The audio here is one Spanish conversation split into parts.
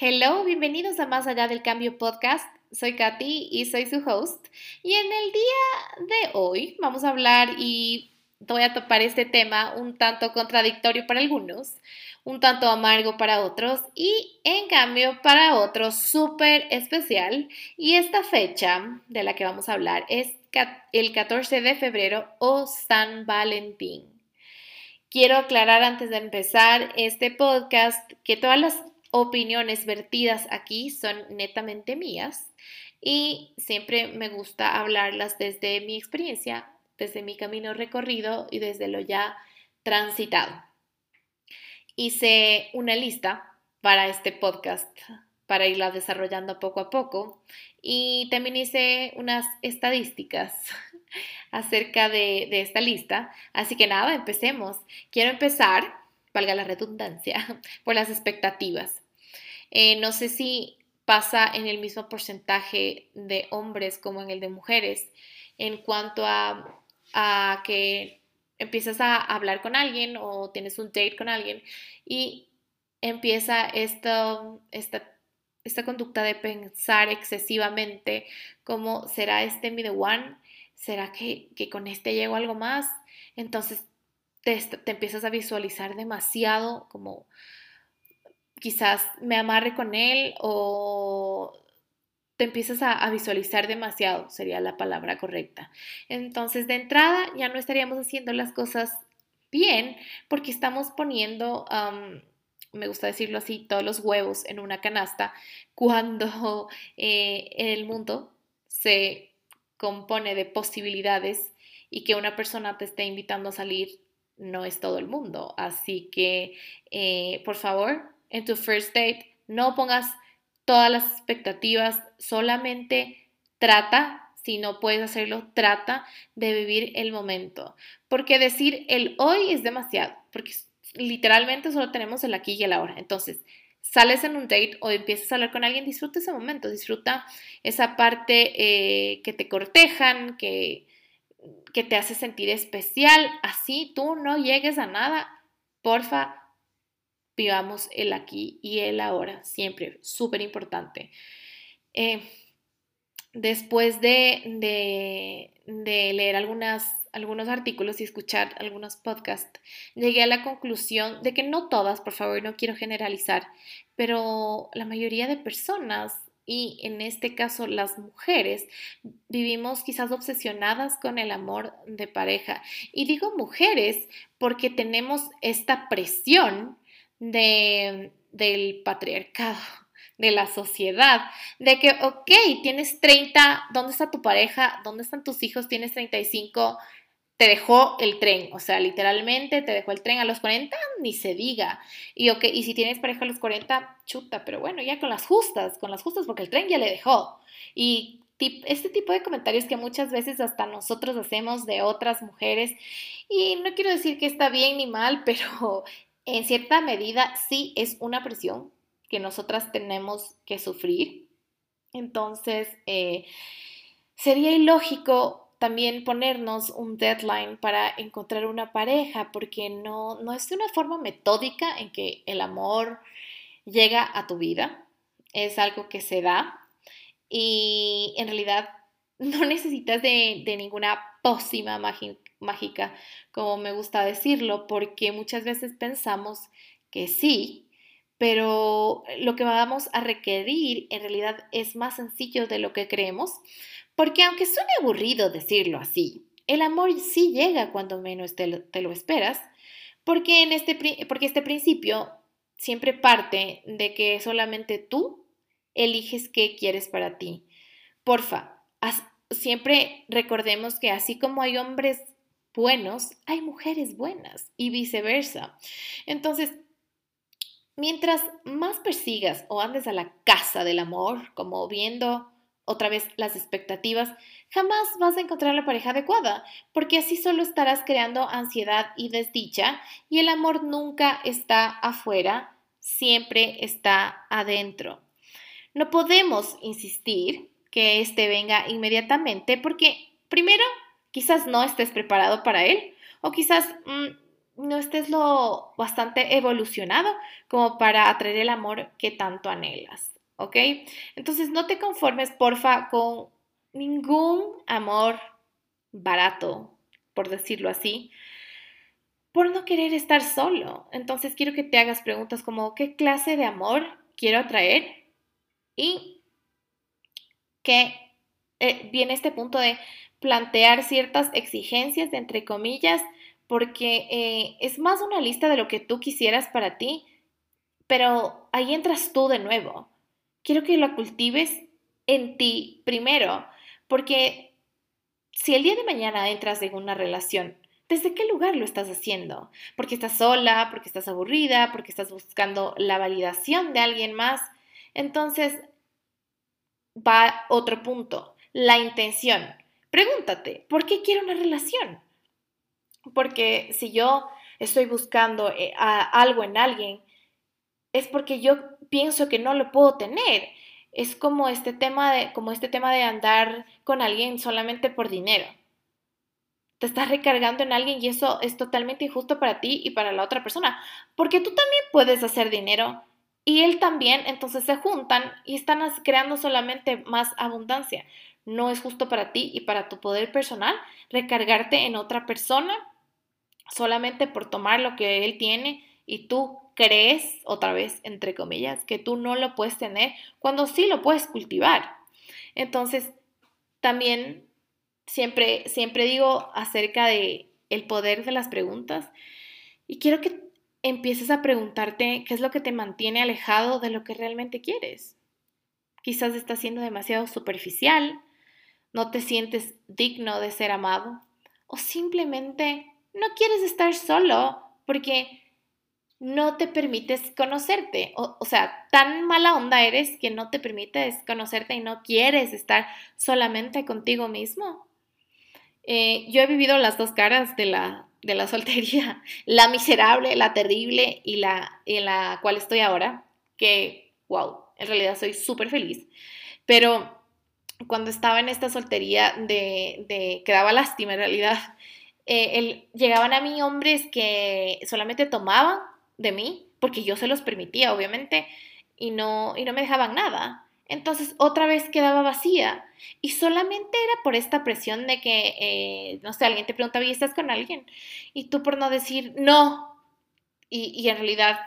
Hello, bienvenidos a Más Allá del Cambio podcast. Soy Katy y soy su host. Y en el día de hoy vamos a hablar y voy a topar este tema un tanto contradictorio para algunos, un tanto amargo para otros y en cambio para otros súper especial. Y esta fecha de la que vamos a hablar es el 14 de febrero o San Valentín. Quiero aclarar antes de empezar este podcast que todas las opiniones vertidas aquí son netamente mías y siempre me gusta hablarlas desde mi experiencia, desde mi camino recorrido y desde lo ya transitado. Hice una lista para este podcast para irla desarrollando poco a poco y también hice unas estadísticas acerca de, de esta lista. Así que nada, empecemos. Quiero empezar, valga la redundancia, por las expectativas. Eh, no sé si pasa en el mismo porcentaje de hombres como en el de mujeres. En cuanto a, que empiezas a hablar con alguien o tienes un date con alguien y empieza esta, esta conducta de pensar excesivamente como será este mi the one, será que, con este llego algo más, entonces te, te empiezas a visualizar demasiado como quizás me amarre con él o te empiezas a, visualizar demasiado, sería la palabra correcta. Entonces, de entrada, ya no estaríamos haciendo las cosas bien porque estamos poniendo, me gusta decirlo así, todos los huevos en una canasta cuando eh, el mundo se compone de posibilidades y que una persona te esté invitando a salir no es todo el mundo. Así que, eh, por favor, en tu first date, no pongas todas las expectativas, solamente trata, si no puedes hacerlo, trata de vivir el momento. Porque decir el hoy es demasiado, porque literalmente solo tenemos el aquí y el ahora. Entonces, sales en un date o empiezas a hablar con alguien, disfruta ese momento, disfruta esa parte eh, que te cortejan, que, que te hace sentir especial. Así tú no llegues a nada, porfa, vivamos el aquí y el ahora, siempre, súper importante. Eh, después de, leer algunas, algunos artículos y escuchar algunos podcasts, llegué a la conclusión de que no todas, por favor, no quiero generalizar, pero la mayoría de personas y en este caso las mujeres vivimos quizás obsesionadas con el amor de pareja. Y digo mujeres porque tenemos esta presión de, del patriarcado, de la sociedad, de que, ok, tienes 30, ¿dónde está tu pareja? ¿Dónde están tus hijos? Tienes 35, te dejó el tren, o sea, literalmente te dejó el tren a los 40, ni se diga. Y, okay, y si tienes pareja a los 40, chuta, pero bueno, ya con las justas, con las justas, porque el tren ya le dejó. Y este tipo de comentarios que muchas veces hasta nosotros hacemos de otras mujeres. Y no quiero decir que está bien ni mal, pero en cierta medida sí es una presión que nosotras tenemos que sufrir. Entonces, eh, sería ilógico también ponernos un deadline para encontrar una pareja, porque no, no es una forma metódica en que el amor llega a tu vida, es algo que se da y en realidad no necesitas de, de ninguna pócima mágica mágica, como me gusta decirlo, porque muchas veces pensamos que sí, pero lo que vamos a requerir en realidad es más sencillo de lo que creemos, porque aunque suene aburrido decirlo así, el amor sí llega cuando menos te lo, esperas, porque, en este, porque este principio siempre parte de que solamente tú eliges qué quieres para ti. Porfa, siempre recordemos que así como hay hombres buenos, hay mujeres buenas y viceversa. Entonces, mientras más persigas o andes a la casa del amor, como viendo otra vez las expectativas, jamás vas a encontrar la pareja adecuada, porque así solo estarás creando ansiedad y desdicha y el amor nunca está afuera, siempre está adentro. No podemos insistir que éste venga inmediatamente porque, primero, quizás no estés preparado para él o quizás mm, no estés lo bastante evolucionado como para atraer el amor que tanto anhelas, ¿ok? Entonces no te conformes, porfa, con ningún amor barato, por decirlo así, por no querer estar solo. Entonces quiero que te hagas preguntas como, ¿qué clase de amor quiero atraer? Y que eh, viene este punto de plantear ciertas exigencias, entre comillas, porque eh, es más una lista de lo que tú quisieras para ti, pero ahí entras tú de nuevo. Quiero que lo cultives en ti primero, porque si el día de mañana entras en una relación, ¿desde qué lugar lo estás haciendo? Porque estás sola, porque estás aburrida, porque estás buscando la validación de alguien más. Entonces, va otro punto, la intención. Pregúntate, ¿por qué quiero una relación? Porque si yo estoy buscando eh, algo en alguien, es porque yo pienso que no lo puedo tener. Es como este tema de, como este tema de andar con alguien solamente por dinero. Te estás recargando en alguien y eso es totalmente injusto para ti y para la otra persona. Porque tú también puedes hacer dinero y él también, entonces se juntan y están creando solamente más abundancia. No es justo para ti y para tu poder personal recargarte en otra persona solamente por tomar lo que él tiene y tú crees, otra vez, entre comillas, que tú no lo puedes tener cuando sí lo puedes cultivar. Entonces, también siempre, siempre digo acerca de el poder de las preguntas y quiero que empieces a preguntarte qué es lo que te mantiene alejado de lo que realmente quieres. Quizás estás siendo demasiado superficial, no te sientes digno de ser amado o simplemente no quieres estar solo porque no te permites conocerte. O, sea, tan mala onda eres que no te permites conocerte y no quieres estar solamente contigo mismo. Eh, yo he vivido las dos caras de la, de la soltería, la miserable, la terrible y la en la cual estoy ahora, que, wow, en realidad soy súper feliz. Pero cuando estaba en esta soltería de, que daba lástima en realidad, eh, llegaban a mí hombres que solamente tomaban de mí, porque yo se los permitía, obviamente, y no, y no me dejaban nada. Entonces otra vez quedaba vacía y solamente era por esta presión de que, eh, no sé, alguien te preguntaba, ¿y estás con alguien? Y tú por no decir no, y, y en realidad,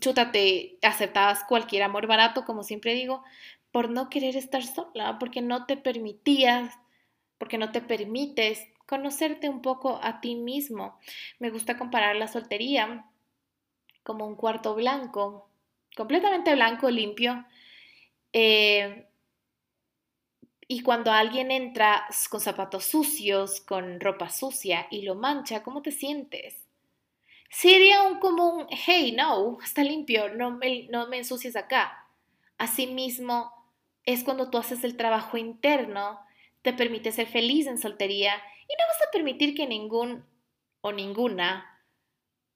chuta, te aceptabas cualquier amor barato, como siempre digo, por no querer estar sola, porque no te permitías, porque no te permites conocerte un poco a ti mismo. Me gusta comparar la soltería como un cuarto blanco, completamente blanco, limpio. Eh, y cuando alguien entra con zapatos sucios, con ropa sucia y lo mancha, ¿cómo te sientes? Sería un como un, hey, no, está limpio, no me, no me ensucies acá. Asimismo, es cuando tú haces el trabajo interno, te permite ser feliz en soltería y no vas a permitir que ningún o ninguna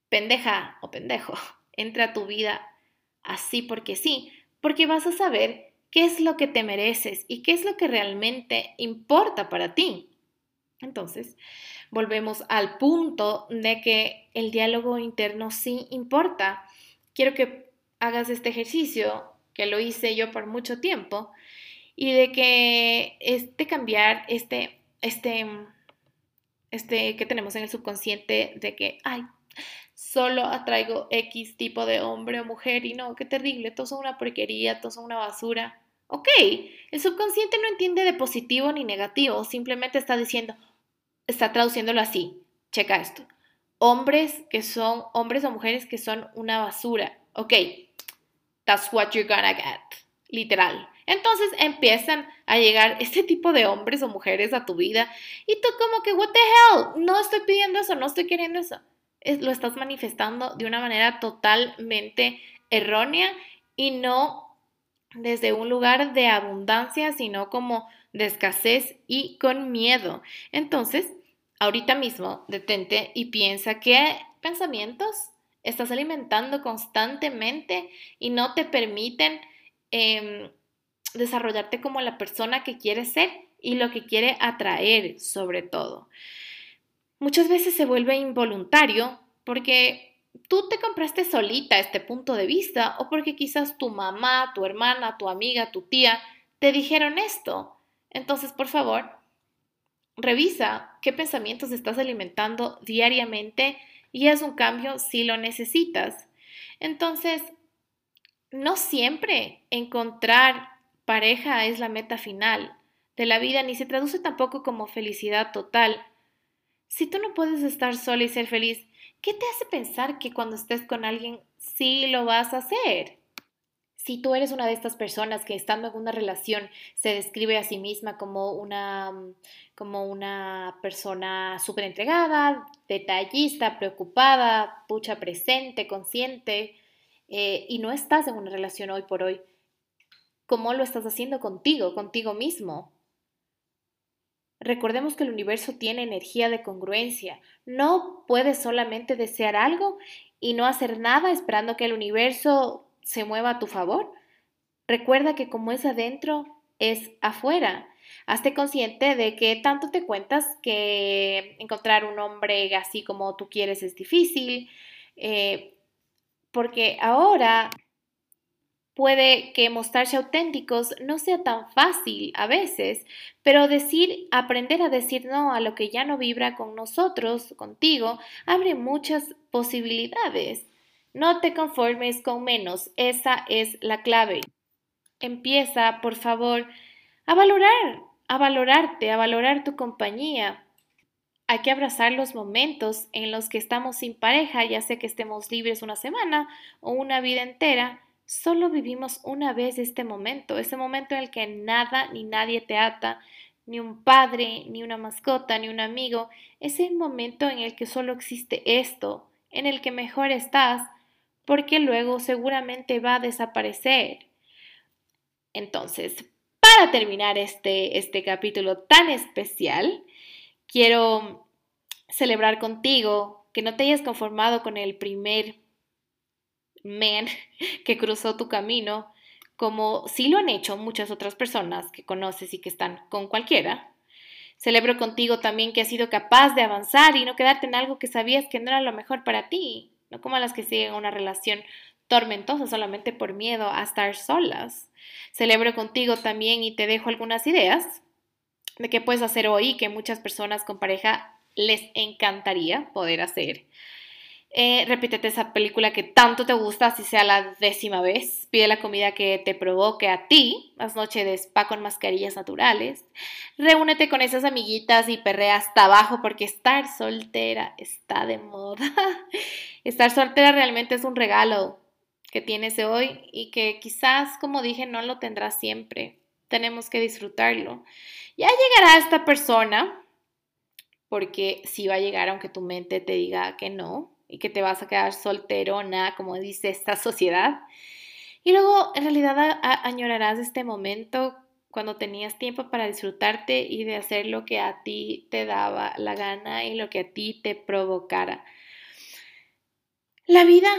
pendeja o pendejo entre a tu vida así porque sí, porque vas a saber qué es lo que te mereces y qué es lo que realmente importa para ti. Entonces, volvemos al punto de que el diálogo interno sí importa. Quiero que hagas este ejercicio, que lo hice yo por mucho tiempo, y de que este cambiar, este, este este, que tenemos en el subconsciente de que, ay, solo atraigo X tipo de hombre o mujer y no, qué terrible, todos son una porquería, todos son una basura. Ok, el subconsciente no entiende de positivo ni negativo, simplemente está diciendo, está traduciéndolo así, checa esto, hombres que son, hombres o mujeres que son una basura. Ok, that's what you're gonna get, literal. Entonces empiezan a llegar este tipo de hombres o mujeres a tu vida y tú como que, what the hell, no estoy pidiendo eso, no estoy queriendo eso. lo estás manifestando de una manera totalmente errónea y no desde un lugar de abundancia, sino como de escasez y con miedo. Entonces, ahorita mismo, detente y piensa qué pensamientos estás alimentando constantemente y no te permiten em, desarrollarte como la persona que quieres ser y lo que quiere atraer sobre todo. muchas veces se vuelve involuntario porque tú te compraste solita este punto de vista o porque quizás tu mamá, tu hermana, tu amiga, tu tía te dijeron esto. Entonces, por favor, revisa qué pensamientos estás alimentando diariamente y haz un cambio si lo necesitas. Entonces, no siempre encontrar pareja es la meta final de la vida, ni se traduce tampoco como felicidad total. Si tú no puedes estar sola y ser feliz, ¿qué te hace pensar que cuando estés con alguien sí lo vas a hacer? Si tú eres una de estas personas que estando en una relación se describe a sí misma como una, como una persona súper entregada, detallista, preocupada, pucha presente, consciente, eh, y no estás en una relación hoy por hoy, ¿cómo lo estás haciendo contigo, contigo mismo? Recordemos que el universo tiene energía de congruencia. No puedes solamente desear algo y no hacer nada esperando que el universo se mueva a tu favor. Recuerda que como es adentro, es afuera. Hazte consciente de que tanto te cuentas que encontrar un hombre así como tú quieres es difícil, eh, porque ahora puede que mostrarse auténticos no sea tan fácil a veces, pero decir, aprender a decir no a lo que ya no vibra con nosotros, contigo, abre muchas posibilidades. No te conformes con menos, esa es la clave. Empieza, por favor, a valorar, a valorarte, a valorar tu compañía. Hay que abrazar los momentos en los que estamos sin pareja, ya sea que estemos libres una semana o una vida entera. Solo vivimos una vez este momento, ese momento en el que nada ni nadie te ata, ni un padre, ni una mascota, ni un amigo. Es el momento en el que solo existe esto, en el que mejor estás, porque luego seguramente va a desaparecer. Entonces, para terminar este, este capítulo tan especial, quiero celebrar contigo que no te hayas conformado con el primer man que cruzó tu camino, como sí lo han hecho muchas otras personas que conoces y que están con cualquiera. Celebro contigo también que has sido capaz de avanzar y no quedarte en algo que sabías que no era lo mejor para ti no como las que siguen una relación tormentosa solamente por miedo a estar solas. Celebro contigo también y te dejo algunas ideas de qué puedes hacer hoy que muchas personas con pareja les encantaría poder hacer. Eh, repítete esa película que tanto te gusta, así sea la décima vez. Pide la comida que te provoque a ti. Haz noche de spa con mascarillas naturales. Reúnete con esas amiguitas y perrea hasta abajo porque estar soltera está de moda. estar soltera realmente es un regalo que tienes hoy y que quizás, como dije, no lo tendrás siempre. Tenemos que disfrutarlo. Ya llegará esta persona, porque sí va a llegar aunque tu mente te diga que no y que te vas a quedar solterona, como dice esta sociedad. Y luego en realidad añorarás este momento cuando tenías tiempo para disfrutarte y de hacer lo que a ti te daba la gana y lo que a ti te provocara. La vida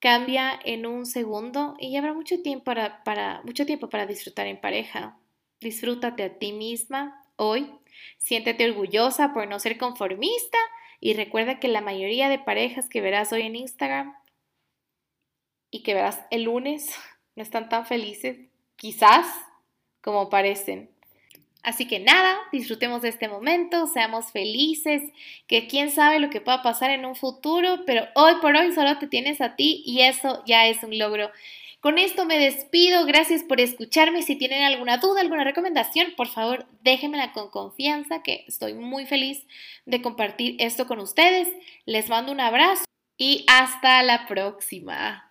cambia en un segundo y habrá mucho tiempo para, mucho tiempo para disfrutar en pareja. Disfrútate a ti misma hoy. Siéntete orgullosa por no ser conformista y recuerda que la mayoría de parejas que verás hoy en Instagram y que verás el lunes no están tan felices, quizás, como parecen. Así que nada, disfrutemos de este momento, seamos felices, que quién sabe lo que pueda pasar en un futuro, pero hoy por hoy solo te tienes a ti y eso ya es un logro con esto me despido, gracias por escucharme. Si tienen alguna duda, alguna recomendación, por favor déjenmela con confianza, que estoy muy feliz de compartir esto con ustedes. Les mando un abrazo y hasta la próxima.